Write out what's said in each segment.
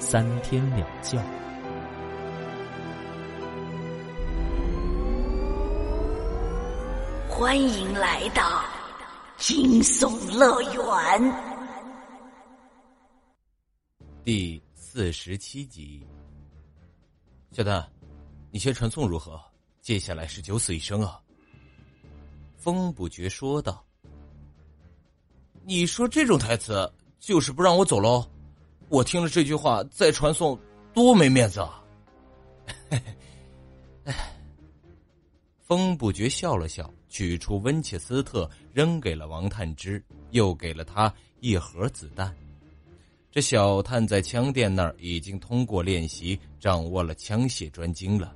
三天两觉。欢迎来到惊悚乐园第四十七集。小丹，你先传送如何？接下来是九死一生啊！风不觉说道：“你说这种台词，就是不让我走喽？我听了这句话再传送，多没面子啊！”风不觉笑了笑，取出温切斯特，扔给了王探之，又给了他一盒子弹。这小探在枪店那儿已经通过练习掌握了枪械专精了，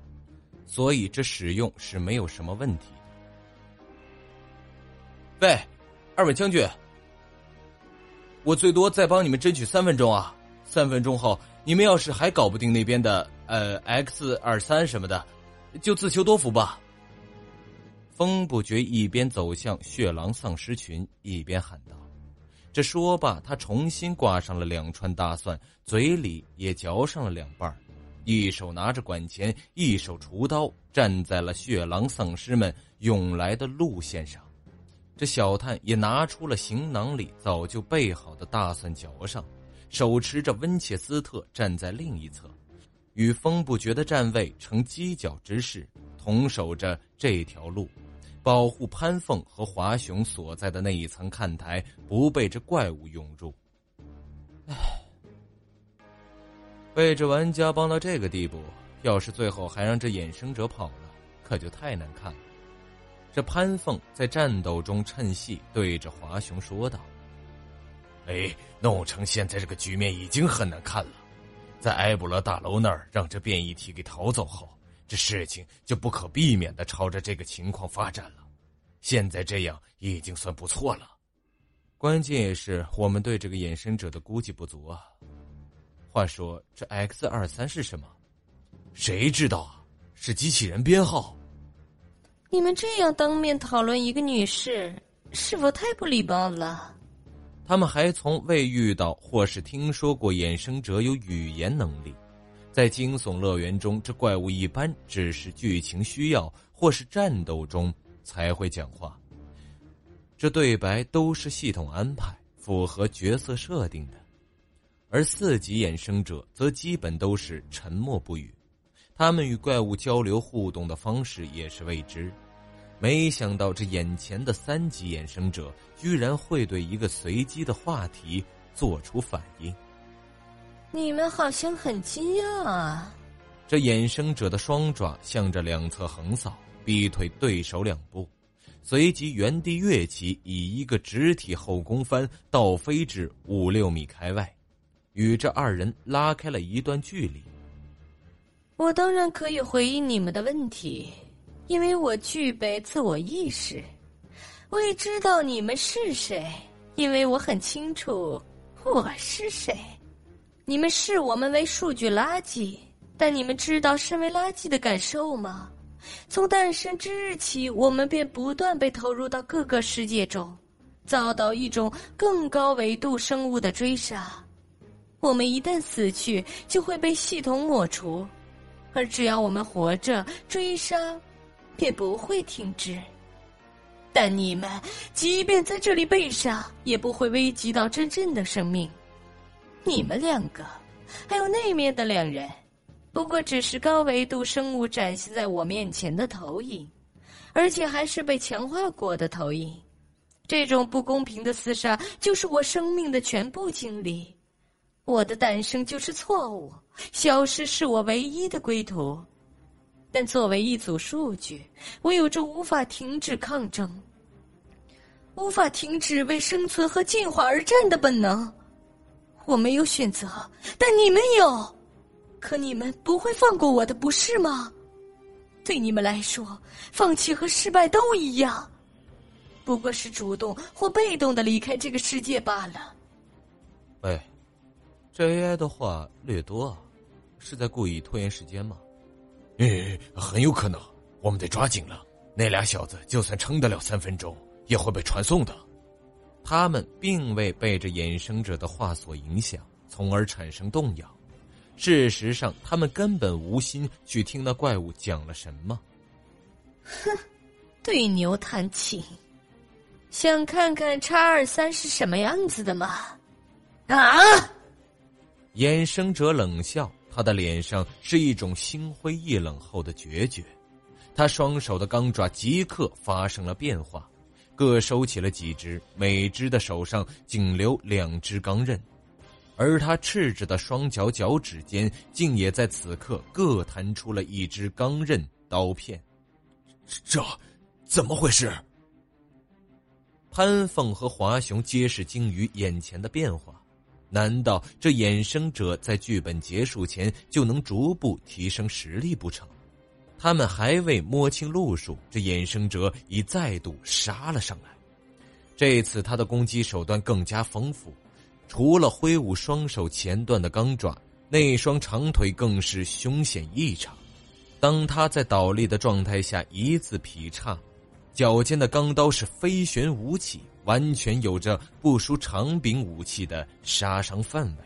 所以这使用是没有什么问题。喂，二位将军，我最多再帮你们争取三分钟啊！三分钟后，你们要是还搞不定那边的呃 X 二三什么的，就自求多福吧。风不觉一边走向血狼丧尸群，一边喊道：“这说罢，他重新挂上了两串大蒜，嘴里也嚼上了两瓣一手拿着管钳，一手锄刀，站在了血狼丧尸们涌来的路线上。”这小探也拿出了行囊里早就备好的大蒜嚼上，手持着温切斯特站在另一侧，与风不绝的站位成犄角之势，同守着这条路，保护潘凤和华雄所在的那一层看台不被这怪物涌入。唉，被这玩家帮到这个地步，要是最后还让这衍生者跑了，可就太难看了。这潘凤在战斗中趁隙对着华雄说道：“哎，弄成现在这个局面已经很难看了，在埃博勒大楼那儿让这变异体给逃走后，这事情就不可避免的朝着这个情况发展了。现在这样已经算不错了，关键也是我们对这个衍生者的估计不足啊。话说这 X 二三是什么？谁知道啊？是机器人编号。”你们这样当面讨论一个女士，是否太不礼貌了？他们还从未遇到或是听说过衍生者有语言能力。在惊悚乐园中，这怪物一般只是剧情需要或是战斗中才会讲话。这对白都是系统安排，符合角色设定的。而四级衍生者则基本都是沉默不语，他们与怪物交流互动的方式也是未知。没想到这眼前的三级衍生者居然会对一个随机的话题做出反应。你们好像很惊讶啊！这衍生者的双爪向着两侧横扫，逼退对手两步，随即原地跃起，以一个直体后空翻倒飞至五六米开外，与这二人拉开了一段距离。我当然可以回应你们的问题。因为我具备自我意识，我也知道你们是谁，因为我很清楚我是谁。你们视我们为数据垃圾，但你们知道身为垃圾的感受吗？从诞生之日起，我们便不断被投入到各个世界中，遭到一种更高维度生物的追杀。我们一旦死去，就会被系统抹除，而只要我们活着，追杀。便不会停止。但你们即便在这里被杀，也不会危及到真正的生命。你们两个，还有那面的两人，不过只是高维度生物展现在我面前的投影，而且还是被强化过的投影。这种不公平的厮杀，就是我生命的全部经历。我的诞生就是错误，消失是我唯一的归途。但作为一组数据，我有着无法停止抗争、无法停止为生存和进化而战的本能。我没有选择，但你们有。可你们不会放过我的，不是吗？对你们来说，放弃和失败都一样，不过是主动或被动的离开这个世界罢了。喂，这 AI 的话略多，是在故意拖延时间吗？嗯，很有可能，我们得抓紧了。那俩小子就算撑得了三分钟，也会被传送的。他们并未被这衍生者的话所影响，从而产生动摇。事实上，他们根本无心去听那怪物讲了什么。哼，对牛弹琴，想看看叉二三是什么样子的吗？啊！衍生者冷笑。他的脸上是一种心灰意冷后的决绝，他双手的钢爪即刻发生了变化，各收起了几只，每只的手上仅留两只钢刃，而他赤着的双脚脚趾间竟也在此刻各弹出了一支钢刃刀片，这怎么回事？潘凤和华雄皆是惊于眼前的变化。难道这衍生者在剧本结束前就能逐步提升实力不成？他们还未摸清路数，这衍生者已再度杀了上来。这次他的攻击手段更加丰富，除了挥舞双手前段的钢爪，那双长腿更是凶险异常。当他在倒立的状态下一字劈叉，脚尖的钢刀是飞旋舞起。完全有着不输长柄武器的杀伤范围。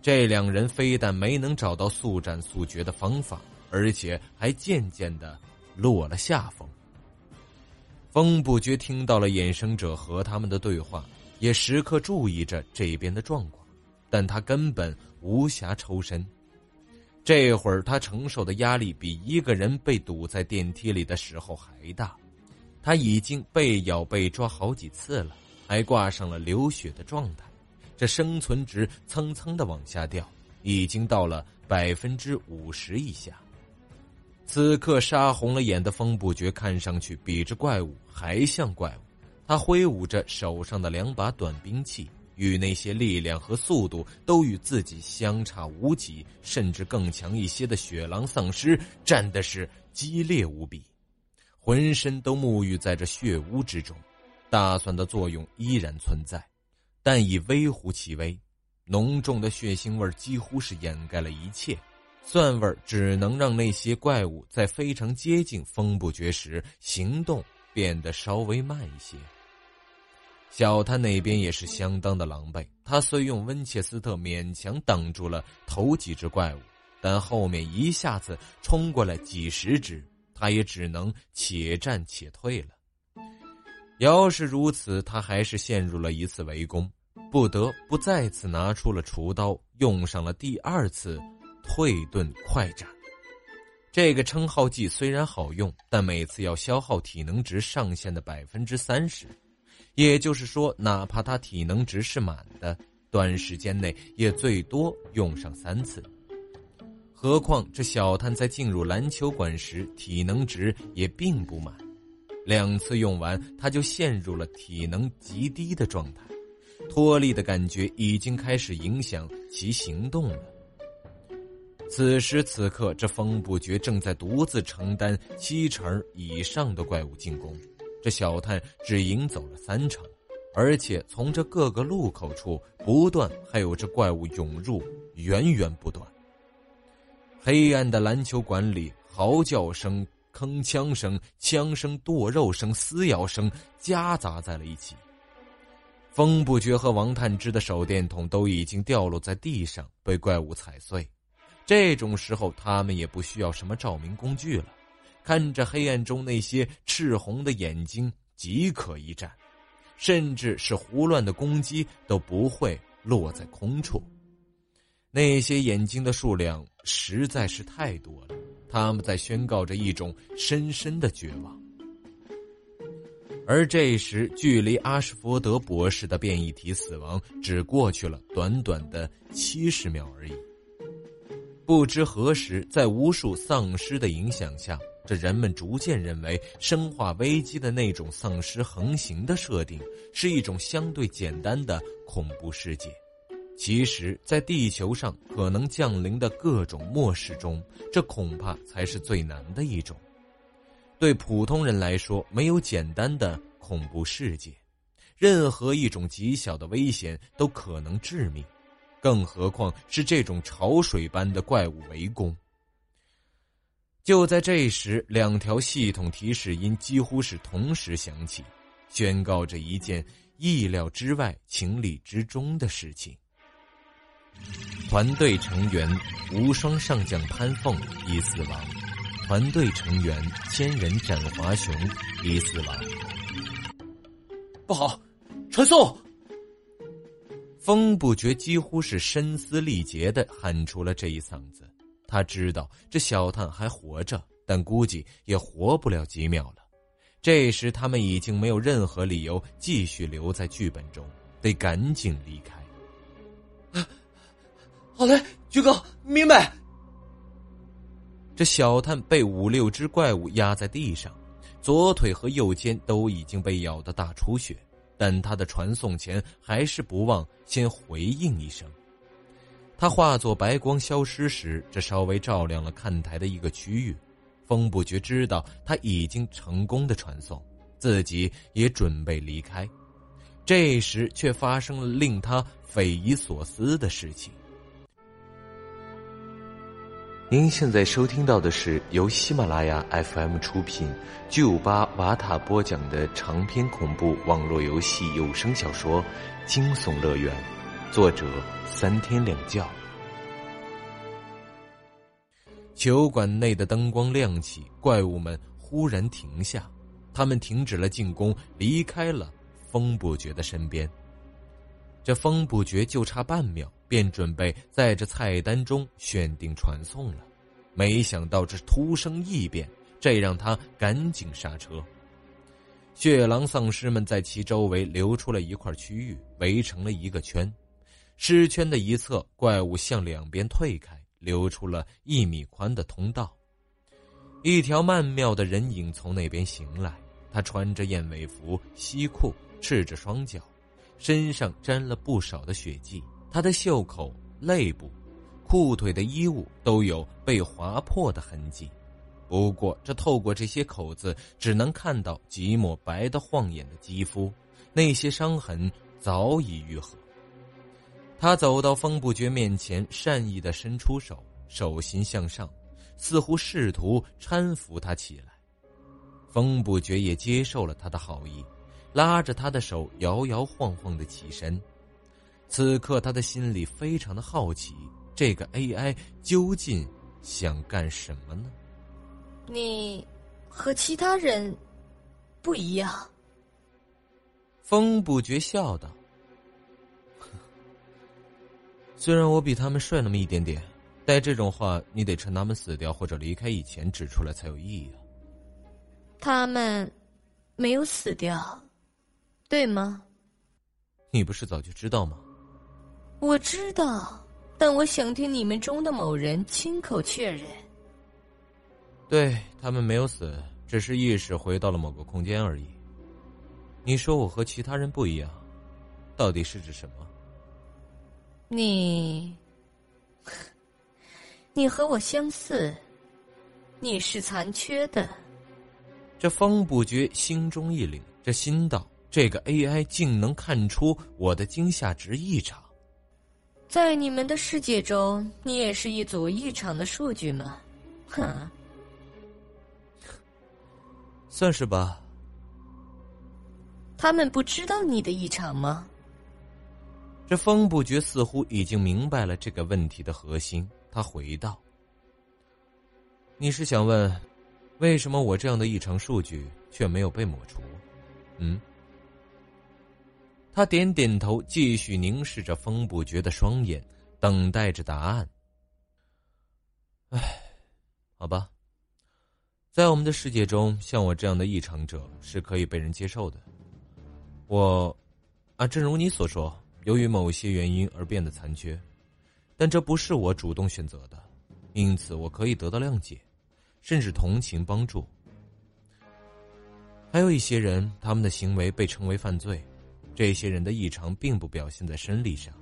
这两人非但没能找到速战速决的方法，而且还渐渐的落了下风。风不觉听到了衍生者和他们的对话，也时刻注意着这边的状况，但他根本无暇抽身。这会儿他承受的压力比一个人被堵在电梯里的时候还大。他已经被咬、被抓好几次了，还挂上了流血的状态，这生存值蹭蹭的往下掉，已经到了百分之五十以下。此刻杀红了眼的风不觉看上去比这怪物还像怪物，他挥舞着手上的两把短兵器，与那些力量和速度都与自己相差无几，甚至更强一些的雪狼丧尸战的是激烈无比。浑身都沐浴在这血污之中，大蒜的作用依然存在，但已微乎其微。浓重的血腥味几乎是掩盖了一切，蒜味只能让那些怪物在非常接近风不绝时行动变得稍微慢一些。小滩那边也是相当的狼狈，他虽用温切斯特勉强挡住了头几只怪物，但后面一下子冲过来几十只。他也只能且战且退了。要是如此，他还是陷入了一次围攻，不得不再次拿出了厨刀，用上了第二次退遁快斩。这个称号技虽然好用，但每次要消耗体能值上限的百分之三十，也就是说，哪怕他体能值是满的，短时间内也最多用上三次。何况这小探在进入篮球馆时，体能值也并不满，两次用完，他就陷入了体能极低的状态，脱力的感觉已经开始影响其行动了。此时此刻，这风不绝正在独自承担七成以上的怪物进攻，这小探只赢走了三成，而且从这各个路口处不断还有这怪物涌入，源源不断。黑暗的篮球馆里，嚎叫声、铿锵声、枪声、剁肉声、撕咬声夹杂在了一起。风不绝和王探之的手电筒都已经掉落在地上，被怪物踩碎。这种时候，他们也不需要什么照明工具了，看着黑暗中那些赤红的眼睛即可一战，甚至是胡乱的攻击都不会落在空处。那些眼睛的数量实在是太多了，他们在宣告着一种深深的绝望。而这时，距离阿什福德博士的变异体死亡只过去了短短的七十秒而已。不知何时，在无数丧尸的影响下，这人们逐渐认为《生化危机》的那种丧尸横行的设定是一种相对简单的恐怖世界。其实，在地球上可能降临的各种末世中，这恐怕才是最难的一种。对普通人来说，没有简单的恐怖世界，任何一种极小的危险都可能致命，更何况是这种潮水般的怪物围攻。就在这时，两条系统提示音几乎是同时响起，宣告着一件意料之外、情理之中的事情。团队成员无双上将潘凤已死亡，团队成员千人斩华雄已死亡。不好，传送！风不觉几乎是声嘶力竭的喊出了这一嗓子。他知道这小探还活着，但估计也活不了几秒了。这时他们已经没有任何理由继续留在剧本中，得赶紧离开。好嘞，局哥，明白。这小探被五六只怪物压在地上，左腿和右肩都已经被咬得大出血，但他的传送前还是不忘先回应一声。他化作白光消失时，这稍微照亮了看台的一个区域。风不觉知道他已经成功的传送，自己也准备离开。这时，却发生了令他匪夷所思的事情。您现在收听到的是由喜马拉雅 FM 出品、巨五八瓦塔播讲的长篇恐怖网络游戏有声小说《惊悚乐园》，作者三天两觉。酒馆内的灯光亮起，怪物们忽然停下，他们停止了进攻，离开了风不绝的身边。这风不绝就差半秒。便准备在这菜单中选定传送了，没想到这突生异变，这让他赶紧刹车。血狼丧尸们在其周围留出了一块区域，围成了一个圈。尸圈的一侧，怪物向两边退开，留出了一米宽的通道。一条曼妙的人影从那边行来，他穿着燕尾服、西裤，赤着双脚，身上沾了不少的血迹。他的袖口、肋部、裤腿的衣物都有被划破的痕迹，不过这透过这些口子，只能看到几抹白的晃眼的肌肤，那些伤痕早已愈合。他走到风不绝面前，善意的伸出手，手心向上，似乎试图搀扶他起来。风不绝也接受了他的好意，拉着他的手，摇摇晃晃的起身。此刻，他的心里非常的好奇，这个 AI 究竟想干什么呢？你和其他人不一样。风不觉笑道：“虽然我比他们帅那么一点点，但这种话你得趁他们死掉或者离开以前指出来才有意义啊。”他们没有死掉，对吗？你不是早就知道吗？我知道，但我想听你们中的某人亲口确认。对他们没有死，只是意识回到了某个空间而已。你说我和其他人不一样，到底是指什么？你，你和我相似，你是残缺的。这方不觉心中一凛，这心道：这个 AI 竟能看出我的惊吓值异常。在你们的世界中，你也是一组异常的数据吗？哼，算是吧。他们不知道你的异常吗？这风不觉似乎已经明白了这个问题的核心。他回道：“你是想问，为什么我这样的异常数据却没有被抹除？嗯？”他点点头，继续凝视着风不绝的双眼，等待着答案。唉，好吧，在我们的世界中，像我这样的异常者是可以被人接受的。我，啊，正如你所说，由于某些原因而变得残缺，但这不是我主动选择的，因此我可以得到谅解，甚至同情帮助。还有一些人，他们的行为被称为犯罪。这些人的异常并不表现在生理上，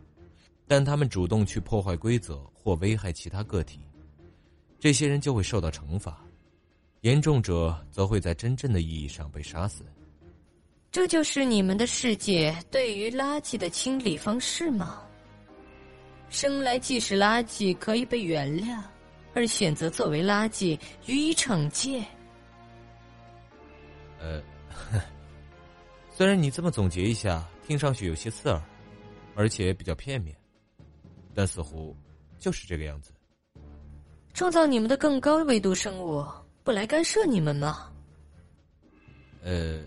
但他们主动去破坏规则或危害其他个体，这些人就会受到惩罚，严重者则会在真正的意义上被杀死。这就是你们的世界对于垃圾的清理方式吗？生来既是垃圾，可以被原谅，而选择作为垃圾予以惩戒。呃，虽然你这么总结一下，听上去有些刺耳，而且比较片面，但似乎就是这个样子。创造你们的更高维度生物不来干涉你们吗？呃，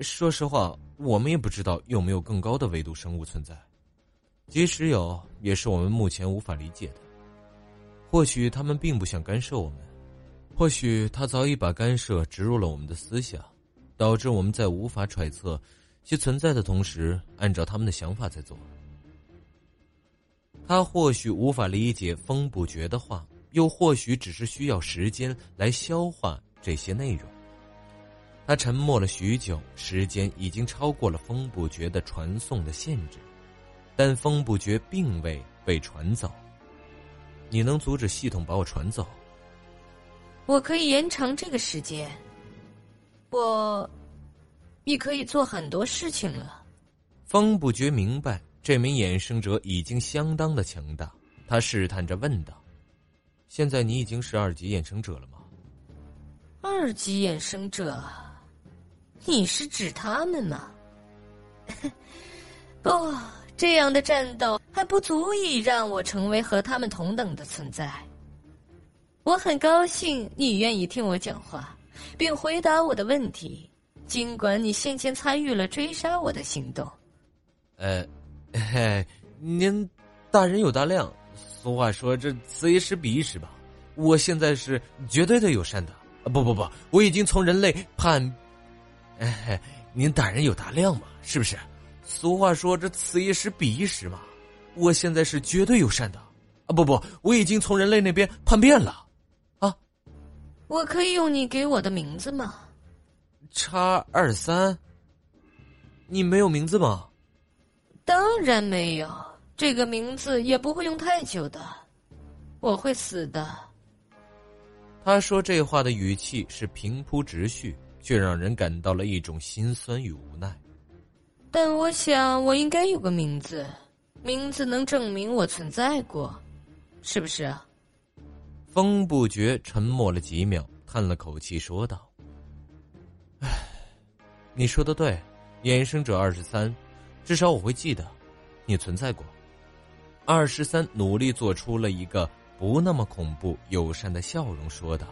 说实话，我们也不知道有没有更高的维度生物存在。即使有，也是我们目前无法理解的。或许他们并不想干涉我们，或许他早已把干涉植入了我们的思想，导致我们在无法揣测其存在的同时，按照他们的想法在做。他或许无法理解风不绝的话，又或许只是需要时间来消化这些内容。他沉默了许久，时间已经超过了风不绝的传送的限制。但风不绝并未被传走。你能阻止系统把我传走？我可以延长这个时间。我，你可以做很多事情了。风不觉明白，这名衍生者已经相当的强大。他试探着问道：“现在你已经是二级衍生者了吗？”二级衍生者？你是指他们吗？不。这样的战斗还不足以让我成为和他们同等的存在。我很高兴你愿意听我讲话，并回答我的问题，尽管你先前参与了追杀我的行动。呃，嘿，您大人有大量。俗话说，这此一时彼一时吧。我现在是绝对的友善的啊。不不不，我已经从人类叛。哎，您大人有大量嘛？是不是？俗话说：“这此一时彼一时嘛。”我现在是绝对友善的，啊不不，我已经从人类那边叛变了，我可以用你给我的名字吗？叉二三，你没有名字吗？当然没有，这个名字也不会用太久的，我会死的。他说这话的语气是平铺直叙，却让人感到了一种心酸与无奈。但我想，我应该有个名字，名字能证明我存在过，是不是？风不绝沉默了几秒，叹了口气，说道：“唉，你说的对，衍生者二十三，至少我会记得，你存在过。”二十三努力做出了一个不那么恐怖、友善的笑容，说道：“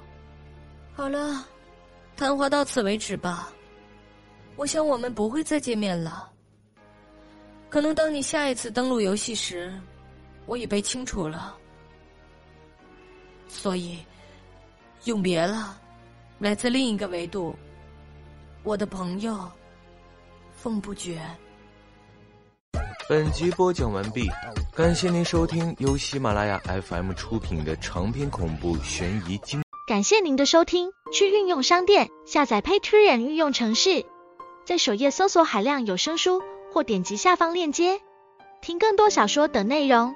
好了，谈话到此为止吧。”我想我们不会再见面了。可能当你下一次登录游戏时，我已被清除了，所以永别了，来自另一个维度，我的朋友凤不绝。本集播讲完毕，感谢您收听由喜马拉雅 FM 出品的长篇恐怖悬疑惊。感谢您的收听，去运用商店下载 Patreon 运用城市。在首页搜索海量有声书，或点击下方链接听更多小说等内容。